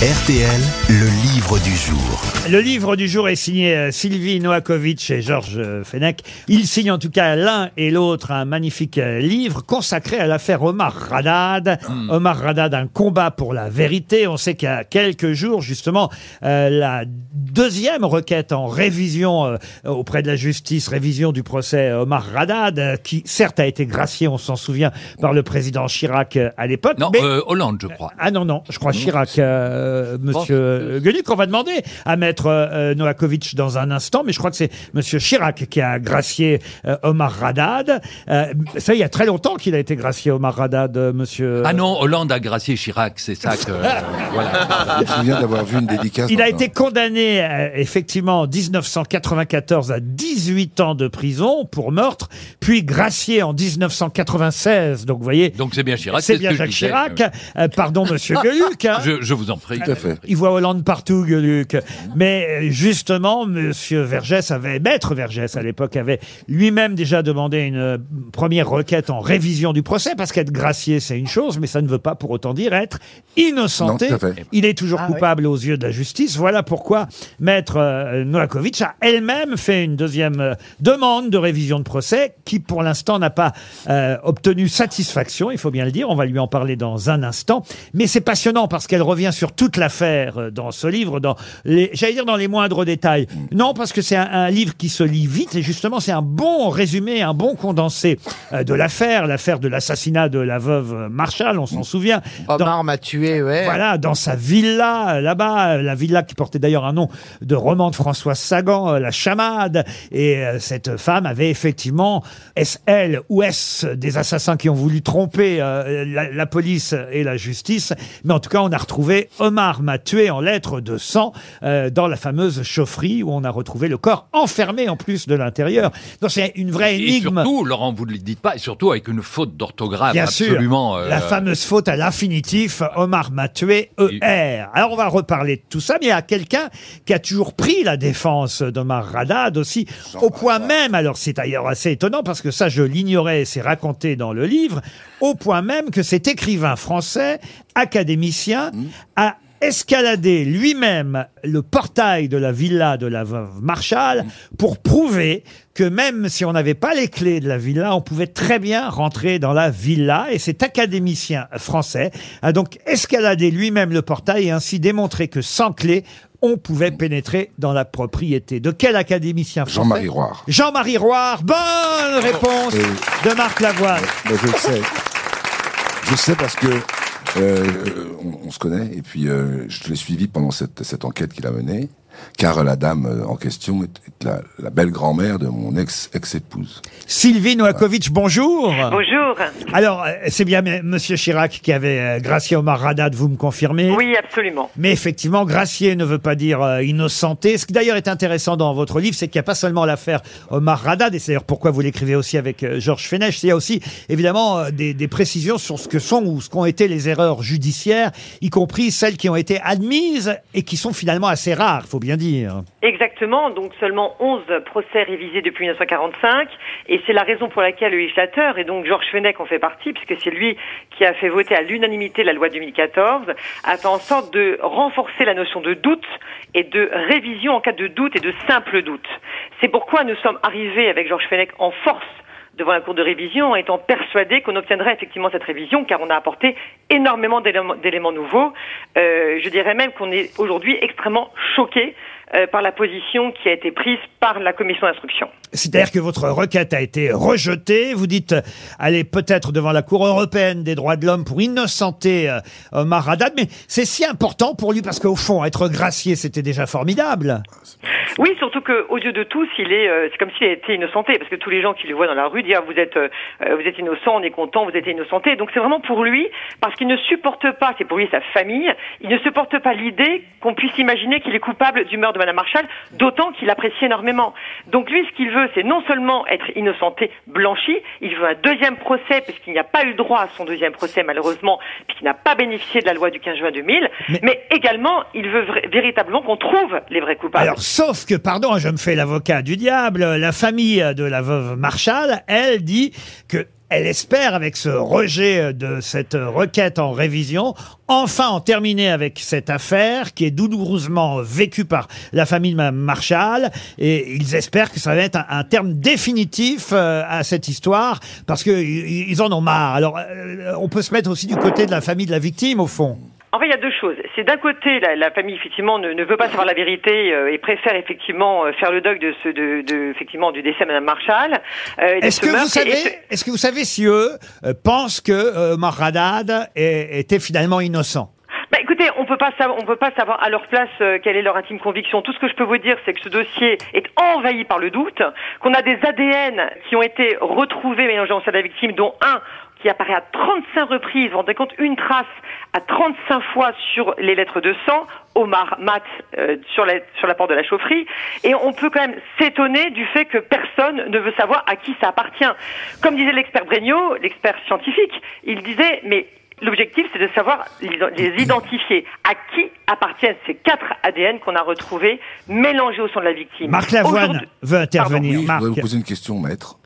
RTL, le livre du jour. Le livre du jour est signé euh, Sylvie Noakovic et Georges euh, Fenech. Ils signent en tout cas l'un et l'autre un magnifique euh, livre consacré à l'affaire Omar Radad. Omar Radad, un combat pour la vérité. On sait qu'il y a quelques jours, justement, euh, la deuxième requête en révision euh, auprès de la justice, révision du procès Omar Radad, euh, qui certes a été gracié, on s'en souvient, par le président Chirac euh, à l'époque. Non, mais- euh, Hollande, je crois. ah non, non, je crois Chirac, euh, monsieur Gueluc. On va demander à maître euh, Novakovic dans un instant, mais je crois que c'est monsieur Chirac qui a gracié euh, Omar Radad. Euh, ça, il y a très longtemps qu'il a été gracié, Omar Radad, euh, monsieur. Ah non, Hollande a gracié Chirac, c'est ça que... euh, voilà. Je me souviens d'avoir vu une dédicace. Il a été condamné euh, effectivement en 1994 à 18 ans de prison pour meurtre, puis gracié en 1996. Donc vous voyez, Donc c'est bien Chirac. c'est ce bien que je Jacques disais. Chirac. Euh, pardon, monsieur Gueluc. hein. Je, je vous en prie. Tout à fait. Il voit Hollande partout, Gueluc. Mais euh, justement, Monsieur Vergès avait, Maître Vergès à l'époque, avait lui-même déjà demandé une euh, première requête en révision du procès, parce qu'être gracié, c'est une chose, mais ça ne veut pas pour autant dire être innocenté. Non, tout à fait. Il est toujours coupable aux yeux de la justice. Voilà pourquoi Maître euh, Novakovic a elle-même fait une deuxième euh, demande de révision de procès, qui pour l'instant n'a pas euh, obtenu satisfaction, il faut bien le dire. On va lui en parler dans un instant. Mais c'est passionnant parce qu'elle revient sur toute l'affaire euh, dans ce livre, dans les, j'allais dire dans les moindres détails. Non, parce que c'est un, un livre qui se lit vite et justement c'est un bon résumé, un bon condensé euh, de l'affaire, l'affaire de l'assassinat de la veuve Marshall, on s'en souvient. Dans- Omar m'a tué, ouais. voilà, dans sa villa, euh, là-bas, la villa qui portait d'ailleurs un nom de roman de François Sagan, euh, la chamade. Et euh, cette femme avait effectivement, est-ce elle ou est-ce des assassins qui ont voulu tromper la, la police et la justice Mais en tout cas, on a retrouvé Omar m'a tué en lettres de sang euh, dans la fameuse chaufferie où on a retrouvé le corps enfermé en plus de l'intérieur. Donc c'est une vraie Et énigme. surtout, Laurent, vous ne le dites pas, et surtout avec une faute d'orthographe Bien sûr, absolument... euh, la fameuse faute à l'infinitif, Omar m'a tué, ER. Alors on va reparler de tout ça, mais il y a quelqu'un qui a toujours pris la défense d'Omar Radad aussi, au point même, alors c'est d'ailleurs assez étonnant parce que ça je l'ignorais, c'est raconté dans le livre, au point même que cet écrivain français, académicien, a escaladé lui-même le portail de la villa de la veuve Marshall pour prouver que même si on n'avait pas les clés de la villa, on pouvait très bien rentrer dans la villa. Et cet académicien français a donc escaladé lui-même le portail et ainsi démontré que sans clé, on pouvait pénétrer dans la propriété. De quel académicien français Jean-Marie Roire. Jean-Marie Roire. Bonne réponse Oui. de Marc Lavoine. Mais je le sais. Je sais parce que euh, on, on se connaît et puis euh, je l'ai suivi pendant cette enquête qu'il a menée. Car la dame euh, en question est, est la, la belle grand-mère de mon ex ex épouse. Sylvie Noakovic, bonjour. Bonjour. Alors, euh, c'est bien M- Monsieur Chirac qui avait euh, gracié Omar Radad, vous me confirmez? Oui, absolument. Mais effectivement, gracier ne veut pas dire euh, innocenté. Ce qui d'ailleurs est intéressant dans votre livre, c'est qu'il n'y a pas seulement l'affaire Omar Radad, et c'est d'ailleurs pourquoi vous l'écrivez aussi avec euh, Georges Fenech, il y a aussi évidemment euh, des, des précisions sur ce que sont ou ce qu'ont été les erreurs judiciaires, y compris celles qui ont été admises et qui sont finalement assez rares, faut bien Exactement. Donc seulement 11 procès révisés depuis 1945. Et c'est la raison pour laquelle le législateur, et donc Georges Fenech en fait partie, puisque c'est lui qui a fait voter à l'unanimité la loi 2014, a fait en sorte de renforcer la notion de doute et de révision en cas de doute et de simple doute. C'est pourquoi nous sommes arrivés avec Georges Fenech en force devant la Cour de révision étant persuadés qu'on obtiendrait effectivement cette révision car on a apporté énormément d'éléments nouveaux. Euh, je dirais même qu'on est aujourd'hui extrêmement choqués euh, par la position qui a été prise par la commission d'instruction. C'est-à-dire que votre requête a été rejetée. Vous dites euh, aller peut-être devant la Cour européenne des droits de l'homme pour innocenter euh, Omar Haddad. Mais c'est si important pour lui parce qu'au fond, être gracié, c'était déjà formidable. Oui, surtout qu'aux yeux de tous, il est, euh, c'est comme s'il était innocenté, parce que tous les gens qui le voient dans la rue disent ah, vous êtes, euh, vous êtes innocent, on est content, vous êtes innocenté. Donc c'est vraiment pour lui, parce qu'il ne supporte pas, c'est pour lui sa famille, il ne supporte pas l'idée qu'on puisse imaginer qu'il est coupable du meurtre de Madame Marshall, d'autant qu'il apprécie énormément. Donc lui, ce qu'il veut, c'est non seulement être innocenté, blanchi, il veut un deuxième procès, puisqu'il n'y a pas eu droit à son deuxième procès malheureusement, puisqu'il n'a pas bénéficié de la loi du 15 juin 2000, Mais- mais, également, il veut véritablement qu'on trouve les vrais coupables. Alors, sauf que, pardon, je me fais l'avocat du diable, la famille de la veuve Marshall, elle dit que elle espère, avec ce rejet euh, de cette euh, requête en révision, enfin en terminer avec cette affaire qui est douloureusement vécue par la famille de Mme Marshall. Et ils espèrent que ça va être un, terme définitif euh, à cette histoire parce que i- ils en ont marre. Alors, on peut se mettre aussi du côté de la famille de la victime, au fond. En fait, il y a deux choses. C'est d'un côté, la, la famille effectivement ne, ne veut pas savoir la vérité euh, et préfère effectivement euh, faire le deuil de ce, de, de- effectivement du décès de Madame Marshall. euh, Est-ce ce que vous ce- savez, est-ce que vous savez si eux euh, pensent que euh, est- était finalement innocent? Bah, écoutez, on peut pas savoir, on peut pas savoir à leur place euh, quelle est leur intime conviction. Tout ce que je peux vous dire, c'est que ce dossier est envahi par le doute, qu'on a des ADN qui ont été retrouvés mélangés en sein de la victime, dont un qui apparaît à 35 reprises, vous vous rendez compte, une trace à 35 fois sur les lettres de sang, Omar Mat euh, sur, la, sur la porte de la chaufferie, et on peut quand même s'étonner du fait que personne ne veut savoir à qui ça appartient. Comme disait l'expert Bregno, l'expert scientifique, il disait, mais L'objectif, c'est de savoir les les identifier. À qui appartiennent ces quatre ADN qu'on a retrouvés mélangés au sang de la victime? Marc Lavoine veut intervenir. Oui, je Marc. voudrais vous poser une question, maître.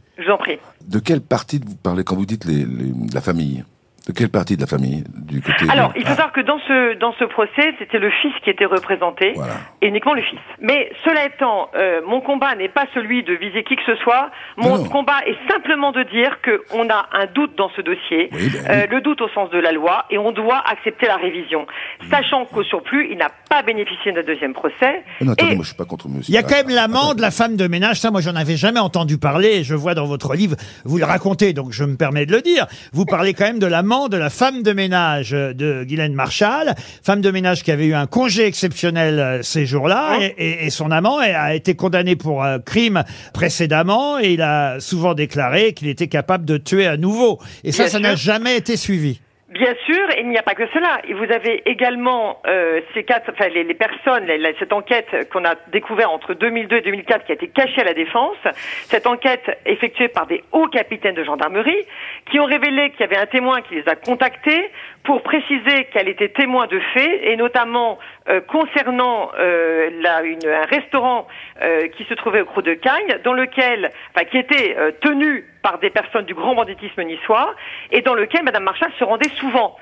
De quelle partie vous parlez quand vous dites la famille? De quelle partie de la famille Du côté Alors, de- il faut savoir que dans ce dans ce procès, c'était le fils qui était représenté, Voilà. et uniquement le fils. Mais cela étant, euh, mon combat n'est pas celui de viser qui que ce soit. Mon Non. combat est simplement de dire que on a un doute dans ce dossier, Oui, ben euh, oui. le doute au sens de la loi, et on doit accepter la révision, sachant qu'au surplus, il n'a pas bénéficié d'un deuxième procès. Ah non, attendez, et- moi je suis pas contre monsieur. Il y a quand même Ah, l'amant attendez. de la femme de ménage. Ça, moi, j'en avais jamais entendu parler. Et je vois dans votre livre, vous le racontez, donc je me permets de le dire. Vous parlez quand même de de la femme de ménage euh, de Guylaine Marshall, femme de ménage qui avait eu un congé exceptionnel euh, ces jours-là, Hein et, et- et son amant a été condamné pour un crime précédemment, et il a souvent déclaré qu'il était capable de tuer à nouveau. Et ça, Bien ça n'a sûr. jamais été suivi. Bien sûr, et il n'y a pas que cela. Et vous avez également euh, ces quatre, enfin les, personnes, cette enquête qu'on a découvert entre 2002 et 2004 qui a été cachée à la défense. Cette enquête effectuée par des hauts capitaines de gendarmerie qui ont révélé qu'il y avait un témoin qui les a contactés pour préciser qu'elle était témoin de faits et notamment euh, concernant euh, la- un restaurant euh, qui se trouvait au Creux de Cagne, dans lequel, enfin, qui était tenu par des personnes du grand banditisme niçois et dans lequel Madame Marshall se rendait souvent.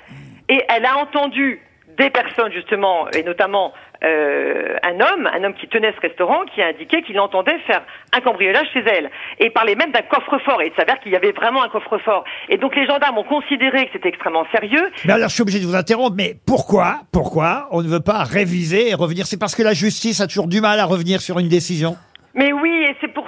Et elle a entendu des personnes justement, et notamment euh, un homme, un homme qui tenait ce restaurant, qui a indiqué qu'il entendait faire un cambriolage chez elle, et parlait même d'un coffre-fort. Et il s'avère qu'il y avait vraiment un coffre-fort. Et donc les gendarmes ont considéré que c'était extrêmement sérieux. Mais alors, je suis obligé de vous interrompre, mais pourquoi, pourquoi on ne veut pas réviser et revenir? C'est parce que la justice a toujours du mal à revenir sur une décision Mais oui, et c'est pour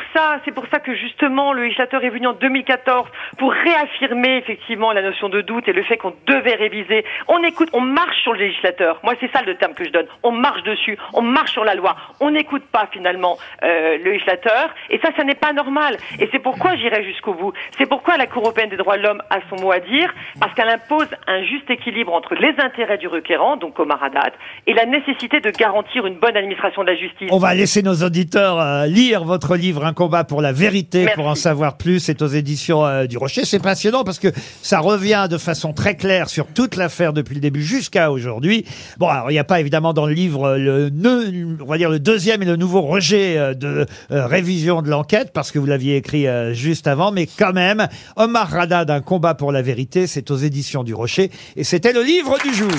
c'est pour ça que justement le législateur est venu en 2014 pour réaffirmer effectivement la notion de doute et le fait qu'on devait réviser. On écoute, on marche sur le législateur. Moi, c'est ça le terme que je donne. On marche dessus, on marche sur la loi. On n'écoute pas finalement euh, le législateur, et ça, ça n'est pas normal. Et c'est pourquoi j'irai jusqu'au bout. C'est pourquoi la Cour européenne des droits de l'homme a son mot à dire, parce qu'elle impose un juste équilibre entre les intérêts du requérant, donc Omar Haddad, et la nécessité de garantir une bonne administration de la justice. On va laisser nos auditeurs euh, lire votre livre Un combat pour la vérité pour en savoir plus. C'est aux éditions euh, du Rocher. C'est passionnant parce que ça revient de façon très claire sur toute l'affaire depuis le début jusqu'à aujourd'hui. Bon, alors il n'y a pas évidemment dans le livre euh, le on va dire le deuxième et le nouveau rejet euh, de révision de l'enquête parce que vous l'aviez écrit juste avant, mais quand même Omar Rada d'un combat pour la vérité, c'est aux éditions du Rocher et c'était le livre du jour.